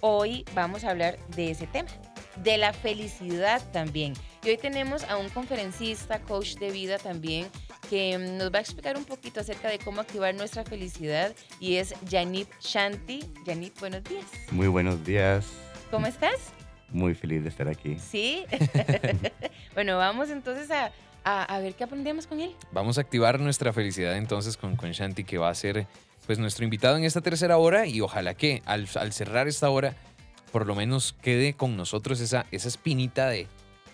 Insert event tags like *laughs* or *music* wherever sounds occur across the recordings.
Hoy vamos a hablar de ese tema, de la felicidad también. Y hoy tenemos a un conferencista, coach de vida también, que nos va a explicar un poquito acerca de cómo activar nuestra felicidad y es Yanip Shanti. Yanip, buenos días. Muy buenos días. ¿Cómo estás? Muy feliz de estar aquí. Sí. *laughs* bueno, vamos entonces a, a, ver qué aprendemos con él. Vamos a activar nuestra felicidad entonces con, con Shanti, que va a ser pues nuestro invitado en esta tercera hora y ojalá que al, cerrar esta hora por lo menos quede con nosotros esa, esa espinita de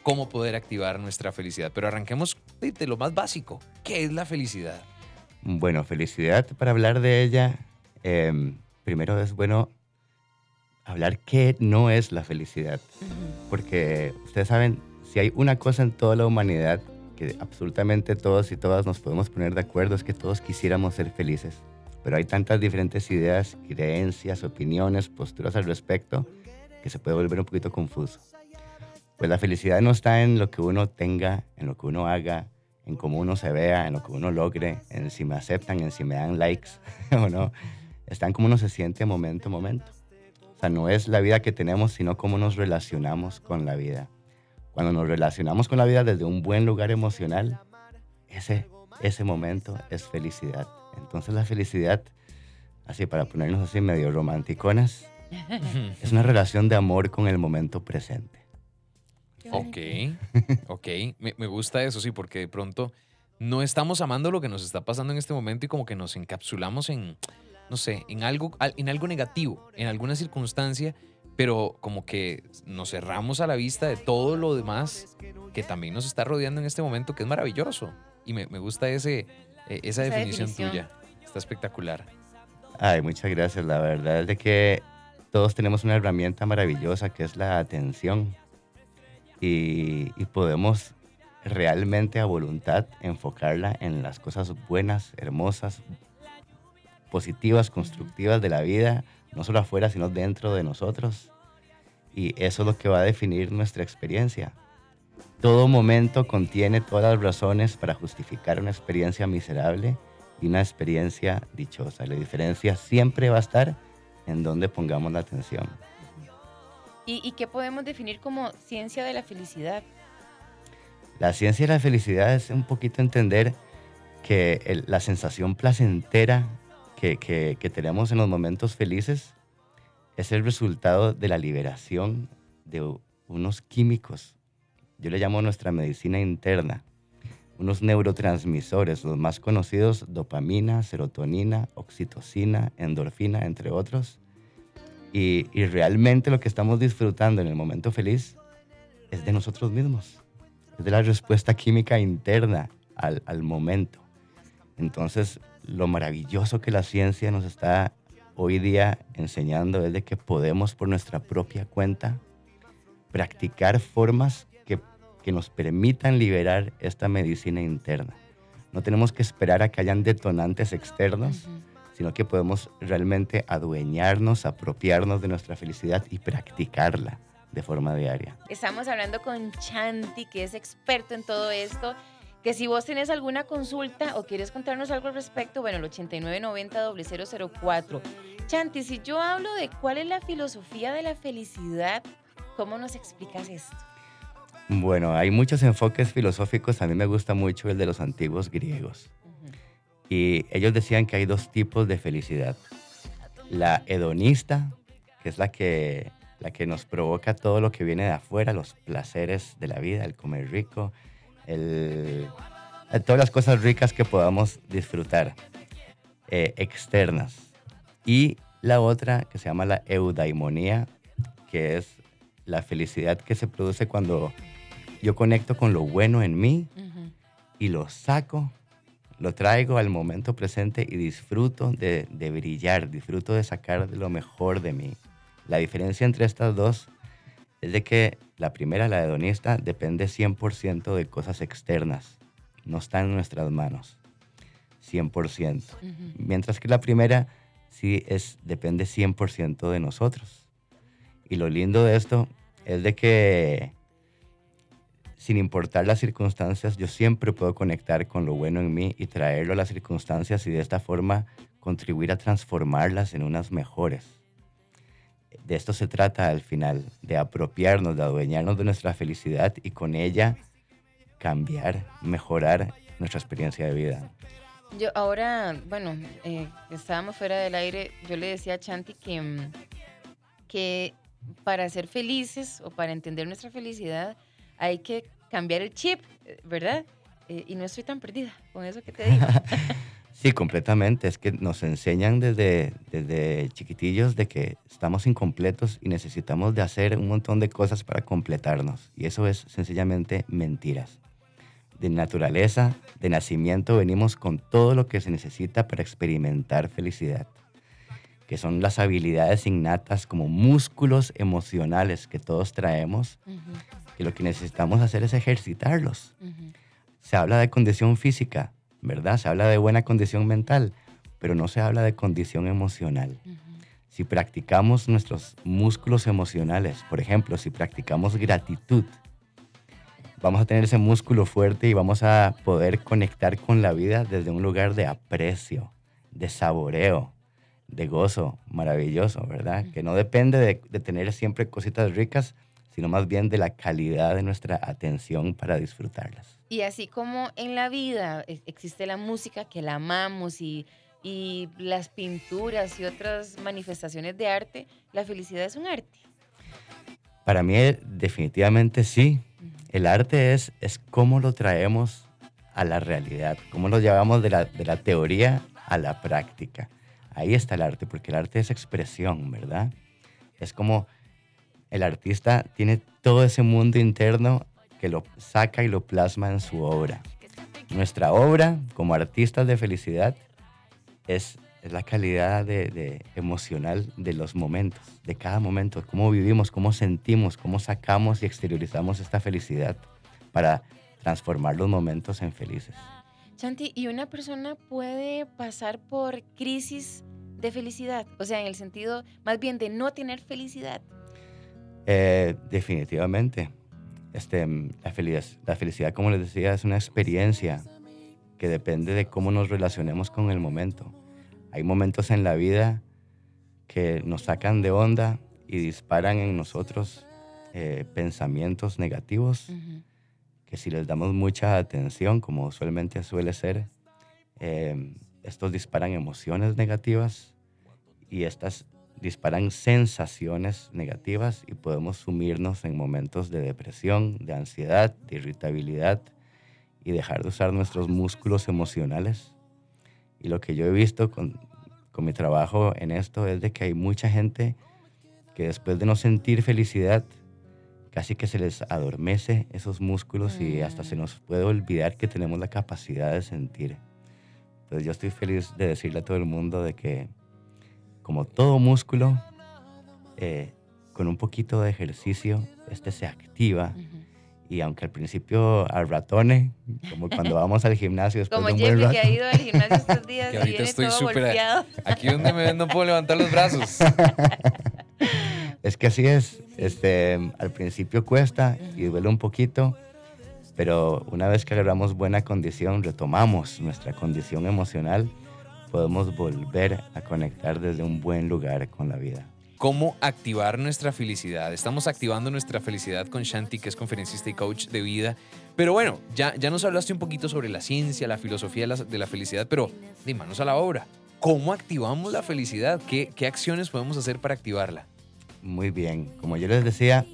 cómo poder activar nuestra felicidad. Pero arranquemos de, lo más básico. ¿Qué es la felicidad? Bueno, felicidad, para hablar de ella, em, primero es bueno hablar qué no es la felicidad. Porque ustedes saben, si hay una cosa en toda la humanidad que absolutamente todos y todas nos podemos poner de acuerdo, es que todos quisiéramos ser felices pero hay tantas diferentes ideas, creencias, opiniones, posturas al respecto que se puede volver un poquito confuso. Pues la felicidad no está en lo que uno tenga, en lo que uno haga, en cómo uno se vea, en lo que uno logre, en si me aceptan, en si me dan likes *laughs* o no. Está en cómo uno se siente momento a momento. O sea, no es la vida que tenemos, sino cómo nos relacionamos con la vida. Cuando nos relacionamos con la vida desde un buen lugar emocional, ese, ese momento es felicidad. Entonces la felicidad, así para ponernos así medio romanticonas, *laughs* es una relación de amor con el momento presente. Ok, *laughs* ok, me, me, gusta eso, sí, porque de pronto no estamos amando lo que nos está pasando en este momento y como que nos encapsulamos en, no sé, en algo, en algo negativo, en alguna circunstancia, pero como que nos cerramos a la vista de todo lo demás que también nos está rodeando en este momento, que es maravilloso. Y me, me gusta ese, eh, esa, definición, tuya está espectacular. Ay, muchas gracias. La verdad es de que todos tenemos una herramienta maravillosa que es la atención y, podemos realmente a voluntad enfocarla en las cosas buenas, hermosas, positivas, constructivas de la vida, no solo afuera, sino dentro de nosotros. Y eso es lo que va a definir nuestra experiencia. Todo momento contiene todas las razones para justificar una experiencia miserable y una experiencia dichosa. La diferencia siempre va a estar en donde pongamos la atención. ¿Y, qué podemos definir como ciencia de la felicidad? La ciencia de la felicidad es un poquito entender que la sensación placentera que, que tenemos en los momentos felices es el resultado de la liberación de unos químicos yo le llamo nuestra medicina interna, unos neurotransmisores, los más conocidos, dopamina, serotonina, oxitocina, endorfina, entre otros. Y, realmente lo que estamos disfrutando en el momento feliz es de nosotros mismos, es de la respuesta química interna al, al momento. Entonces, lo maravilloso que la ciencia nos está hoy día enseñando es de que podemos por nuestra propia cuenta practicar formas que nos permitan liberar esta medicina interna. No tenemos que esperar a que hayan detonantes externos, sino que podemos realmente adueñarnos, apropiarnos de nuestra felicidad y practicarla de forma diaria. Estamos hablando con Chanti, que es experto en todo esto. Que si vos tenés alguna consulta o quieres contarnos algo al respecto, bueno, el 8990-004. Chanti, si yo hablo de cuál es la filosofía de la felicidad, ¿cómo nos explicas esto? Bueno, hay muchos enfoques filosóficos. A mí me gusta mucho el de los antiguos griegos. Y ellos decían que hay dos tipos de felicidad. La hedonista, que es la que, la que nos provoca todo lo que viene de afuera, los placeres de la vida, el comer rico, el, todas las cosas ricas que podamos disfrutar, eh, externas. Y la otra que se llama la eudaimonía, que es la felicidad que se produce cuando yo conecto con lo bueno en mí y lo saco, lo traigo al momento presente y disfruto de, brillar, disfruto de sacar lo mejor de mí. La diferencia entre estas dos es de que la primera, la hedonista, depende 100% de cosas externas, no está en nuestras manos, 100%. Mientras que la primera sí es, depende 100% de nosotros. Y lo lindo de esto es de que sin importar las circunstancias, yo siempre puedo conectar con lo bueno en mí y traerlo a las circunstancias y de esta forma contribuir a transformarlas en unas mejores. de esto se trata al final, de apropiarnos, de adueñarnos de nuestra felicidad y con ella cambiar, mejorar nuestra experiencia de vida. Yo ahora, bueno, eh, estábamos fuera del aire, yo le decía a Chanti que, mm, que para ser felices o para entender nuestra felicidad hay que cambiar el chip, eh, ¿verdad? Eh, y no estoy tan perdida con eso que te digo. *laughs* sí, completamente. Es que nos enseñan desde, desde chiquitillos de que estamos incompletos y necesitamos de hacer un montón de cosas para completarnos. Y eso es sencillamente mentiras. De naturaleza, de nacimiento, venimos con todo lo que se necesita para experimentar felicidad que son las habilidades innatas como músculos emocionales que todos traemos, y lo que necesitamos hacer es ejercitarlos se habla de condición física, ¿verdad? Se habla de buena condición mental, pero no se habla de condición emocional. Si practicamos nuestros músculos emocionales, por ejemplo, si practicamos gratitud, vamos a tener ese músculo fuerte y vamos a poder conectar con la vida desde un lugar de aprecio, de saboreo, de gozo maravilloso, ¿verdad? Que no depende de, de tener siempre cositas ricas, sino más bien de la calidad de nuestra atención para disfrutarlas. Y así como en la vida existe la música que la amamos y, y las pinturas y otras manifestaciones de arte, la felicidad es un arte. Para mí definitivamente sí. El arte es, es cómo lo traemos a la realidad, cómo lo llevamos de la, de la teoría a la práctica. Ahí está el arte, porque el arte es expresión, ¿verdad? Es como el artista tiene todo ese mundo interno que lo saca y lo plasma en su obra. Nuestra obra como artistas de felicidad es, la calidad de, emocional de los momentos, de cada momento, cómo vivimos, cómo sentimos, cómo sacamos y exteriorizamos esta felicidad para transformar los momentos en felices. Chanti, ¿y una persona puede pasar por crisis de felicidad? O sea, en el sentido más bien de no tener felicidad. Eh, definitivamente. Este, la, felicidad, la felicidad, como les decía, es una experiencia que depende de cómo nos relacionemos con el momento. Hay momentos en la vida que nos sacan de onda y disparan en nosotros eh, pensamientos negativos que si les damos mucha atención, como usualmente suele ser, eh, estos disparan emociones negativas y estas disparan sensaciones negativas y podemos sumirnos en momentos de depresión, de ansiedad, de irritabilidad y dejar de usar nuestros músculos emocionales. Y lo que yo he visto con, con mi trabajo en esto es de que hay mucha gente que después de no sentir felicidad, casi que se les adormece esos músculos y hasta se nos puede olvidar que tenemos la capacidad de sentir. Entonces yo estoy feliz de decirle a todo el mundo de que como todo músculo, eh, con un poquito de ejercicio, este se activa. Y aunque al principio al ratone, como cuando vamos al gimnasio después como de un Jeffrey buen que ha ido al gimnasio estos *laughs* días y viene estoy todo golpeado. Aquí donde me ven no puedo levantar los brazos. *laughs* es que así es. Este, al principio cuesta y duele un poquito, pero una vez que agarramos buena condición, retomamos nuestra condición emocional podemos volver a conectar desde un buen lugar con la vida. ¿Cómo activar nuestra felicidad? Estamos activando nuestra felicidad con Shanti, que es conferencista y coach de vida. Pero bueno, ya, ya nos hablaste un poquito sobre la ciencia, la filosofía de la, felicidad, pero de manos a la obra. ¿Cómo activamos la felicidad? ¿Qué, ¿Qué acciones podemos hacer para activarla? Muy bien, como yo les decía,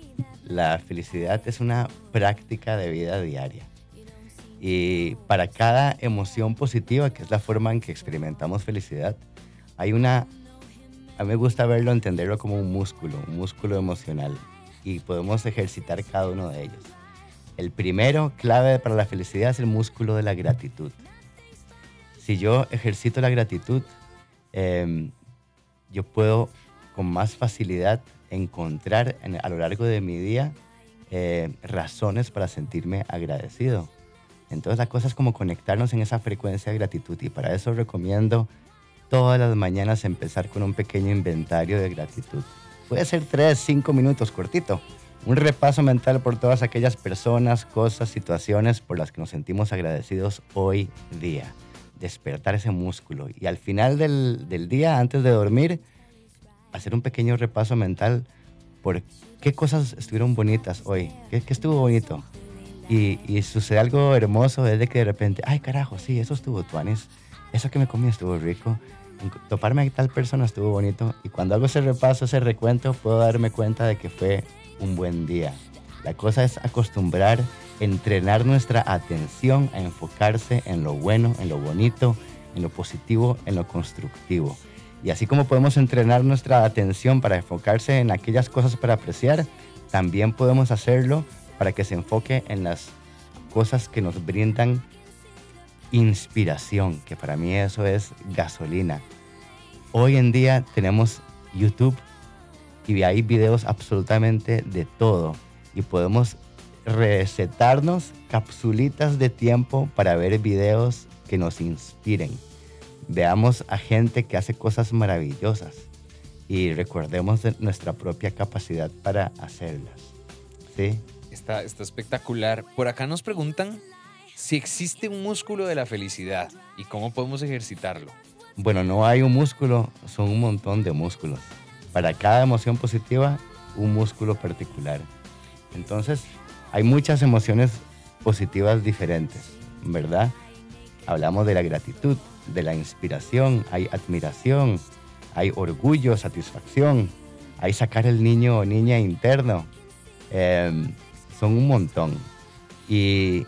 la felicidad es una práctica de vida diaria. Y para cada emoción positiva, que es la forma en que experimentamos felicidad, hay una, a mí me gusta verlo, entenderlo como un músculo, un músculo emocional. Y podemos ejercitar cada uno de ellos. El primero, clave para la felicidad, es el músculo de la gratitud. Si yo ejercito la gratitud, em, yo puedo con más facilidad encontrar a lo largo de mi día eh, razones para sentirme agradecido entonces la cosa es como conectarnos en esa frecuencia de gratitud y para eso recomiendo todas las mañanas empezar con un pequeño inventario de gratitud. Puede ser tres, cinco minutos cortito. Un repaso mental por todas aquellas personas, cosas, situaciones por las que nos sentimos agradecidos hoy día. Despertar ese músculo. Y al final del, día, antes de dormir, hacer un pequeño repaso mental por qué cosas estuvieron bonitas hoy, qué, estuvo bonito. Y, y, sucede algo hermoso desde que de repente, ay carajo, sí, eso estuvo tuanis, eso que me comí estuvo rico, toparme a tal persona estuvo bonito. Y cuando hago ese repaso, ese recuento, puedo darme cuenta de que fue un buen día. La cosa es acostumbrar, entrenar nuestra atención a enfocarse en lo bueno, en lo bonito, en lo positivo, en lo constructivo. Y así como podemos entrenar nuestra atención para enfocarse en aquellas cosas para apreciar, también podemos hacerlo para que se enfoque en las cosas que nos brindan inspiración, que para mí eso es gasolina. Hoy en día tenemos YouTube y hay videos absolutamente de todo y podemos recetarnos capsulitas de tiempo para ver videos que nos inspiren. Veamos a gente que hace cosas maravillosas y recordemos nuestra propia capacidad para hacerlas. ¿Sí? Está, está espectacular. Por acá nos preguntan si existe un músculo de la felicidad y cómo podemos ejercitarlo. Bueno, no hay un músculo, son un montón de músculos. Para cada emoción positiva, un músculo particular. Entonces, hay muchas emociones positivas diferentes, ¿verdad? Hablamos de la gratitud, de la inspiración, hay admiración, hay orgullo, satisfacción, hay sacar el niño o niña interno. Em, son un montón. Y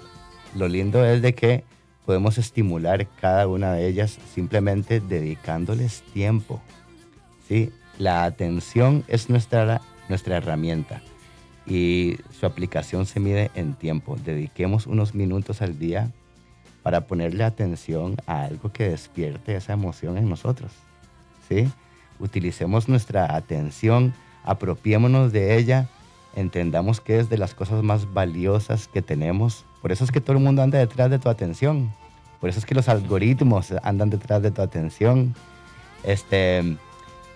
lo lindo es de que podemos estimular cada una de ellas simplemente dedicándoles tiempo. ¿sí? La atención es nuestra, nuestra herramienta y su aplicación se mide en tiempo. Dediquemos unos minutos al día para ponerle atención a algo que despierte esa emoción en nosotros. ¿sí? Utilicemos nuestra atención, apropiémonos de ella, entendamos que es de las cosas más valiosas que tenemos. Por eso es que todo el mundo anda detrás de tu atención. Por eso es que los algoritmos andan detrás de tu atención. Este,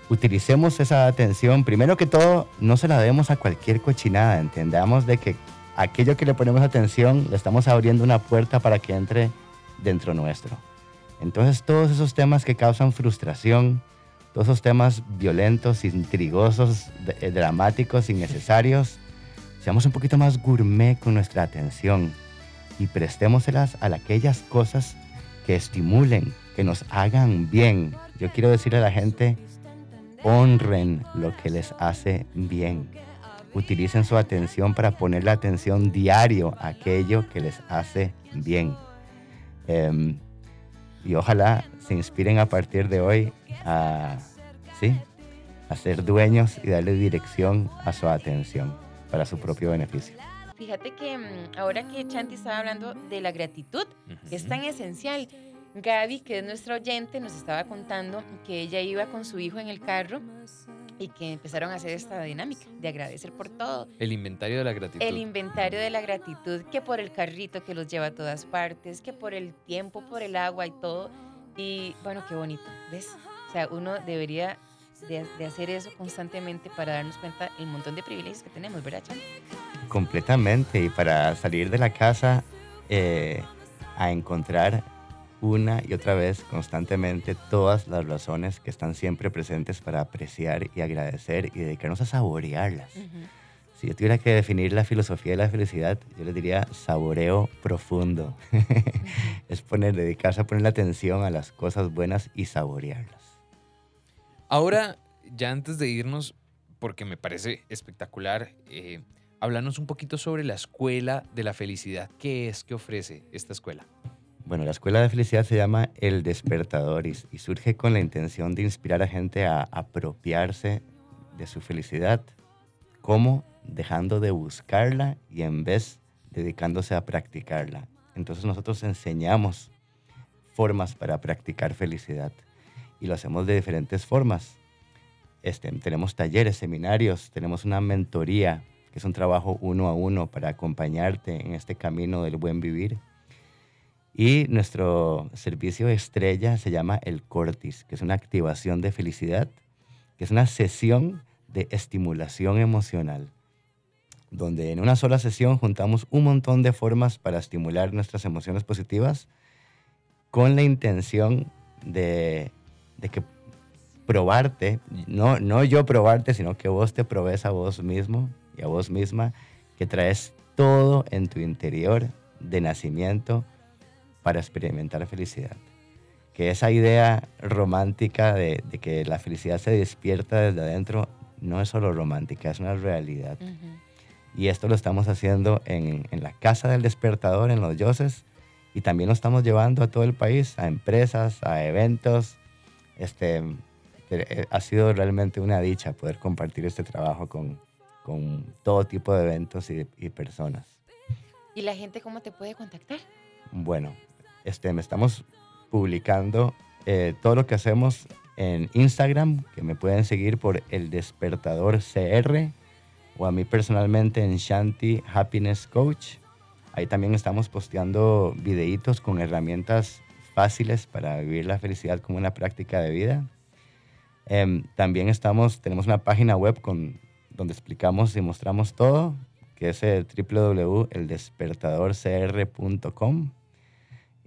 utilicemos esa atención. Primero que todo, no se la demos a cualquier cochinada. Entendamos de que aquello que le ponemos atención, le estamos abriendo una puerta para que entre dentro nuestro. Entonces, todos esos temas que causan frustración, todos esos temas violentos, intrigosos, eh, dramáticos, innecesarios, seamos un poquito más gourmet con nuestra atención y prestémoselas a aquellas cosas que estimulen, que nos hagan bien. Yo quiero decirle a la gente, honren lo que les hace bien. Utilicen su atención para poner la atención diario a aquello que les hace bien. Em, y ojalá se inspiren a partir de hoy a, ¿sí? a ser dueños y darle dirección a su atención para su propio beneficio. Fíjate que mm, ahora que Chanti estaba hablando de la gratitud, es tan esencial. Gaby, que es nuestra oyente, nos estaba contando que ella iba con su hijo en el carro y que empezaron a hacer esta dinámica de agradecer por todo. El inventario de la gratitud. El inventario de la gratitud, que por el carrito que los lleva a todas partes, que por el tiempo, por el agua y todo. Y bueno, qué bonito, ¿ves? O sea, uno debería de, hacer eso constantemente para darnos cuenta el montón de privilegios que tenemos, ¿verdad, Chan? Completamente, y para salir de la casa eh, a encontrar una y otra vez constantemente todas las razones que están siempre presentes para apreciar y agradecer y dedicarnos a saborearlas. Si yo tuviera que definir la filosofía de la felicidad, yo le diría saboreo profundo. *laughs* es poner, dedicarse a poner la atención a las cosas buenas y saborearlas. Ahora, ya antes de irnos, porque me parece espectacular, eh, hablarnos un poquito sobre la Escuela de la Felicidad. ¿Qué es? ¿Qué ofrece esta escuela? Bueno, la Escuela de Felicidad se llama El Despertador y, surge con la intención de inspirar a gente a apropiarse de su felicidad. ¿Cómo? Dejando de buscarla y en vez dedicándose a practicarla. Entonces nosotros enseñamos formas para practicar felicidad y lo hacemos de diferentes formas. Este, tenemos talleres, seminarios, tenemos una mentoría, que es un trabajo uno a uno para acompañarte en este camino del buen vivir. Y nuestro servicio estrella se llama el Cortis, que es una activación de felicidad, que es una sesión de estimulación emocional, donde en una sola sesión juntamos un montón de formas para estimular nuestras emociones positivas con la intención de de que probarte, no, no yo probarte, sino que vos te probes a vos mismo y a vos misma que traes todo en tu interior de nacimiento para experimentar felicidad. Que esa idea romántica de, que la felicidad se despierta desde adentro no es solo romántica, es una realidad. Y esto lo estamos haciendo en, en, la Casa del Despertador, en los Yoses, y también lo estamos llevando a todo el país, a empresas, a eventos. Este, eh, ha sido realmente una dicha poder compartir este trabajo con, con todo tipo de eventos y, y, personas. ¿Y la gente cómo te puede contactar? Bueno, este, me estamos publicando eh, todo lo que hacemos en Instagram, que me pueden seguir por El Despertador CR, o a mí personalmente en Shanti Happiness Coach. Ahí también estamos posteando videitos con herramientas fáciles para vivir la felicidad como una práctica de vida. Em, también estamos, tenemos una página web con, donde explicamos y mostramos todo, que es www.eldespertadorcr.com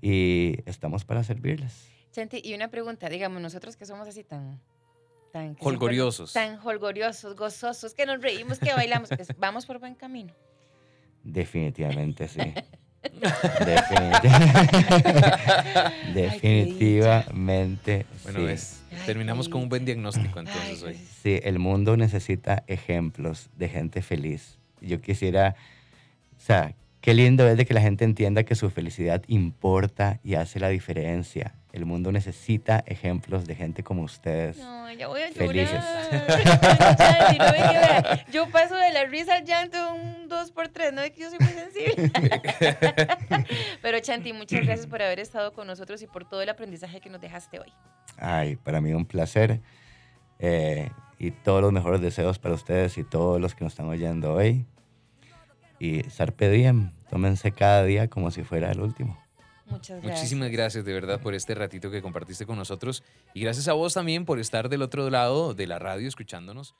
y estamos para servirles. Chanti, y una pregunta, digamos, nosotros que somos así tan... tan holgoriosos. Tan holgoriosos, gozosos, que nos reímos, que bailamos, pues, vamos por buen camino. Definitivamente sí. *laughs* Definitivamente. *laughs* Bueno, terminamos con un buen diagnóstico entonces hoy. Sí, el mundo necesita ejemplos de gente feliz. Yo quisiera, o sea, qué lindo es de que la gente entienda que su felicidad importa y hace la diferencia. El mundo necesita ejemplos de gente como ustedes. No, ya voy a Felices. *laughs* yo paso de la risa al llanto un 2 por 3 no es que yo soy muy sensible. *laughs* Pero Chanti, muchas gracias por haber estado con nosotros y por todo el aprendizaje que nos dejaste hoy. Ay, para mí un placer. Eh, y todos los mejores deseos para ustedes y todos los que nos están oyendo hoy. Y Sarpe Diem, tómense cada día como si fuera el último. Muchas gracias. Muchísimas gracias de verdad por este ratito que compartiste con nosotros y gracias a vos también por estar del otro lado de la radio escuchándonos.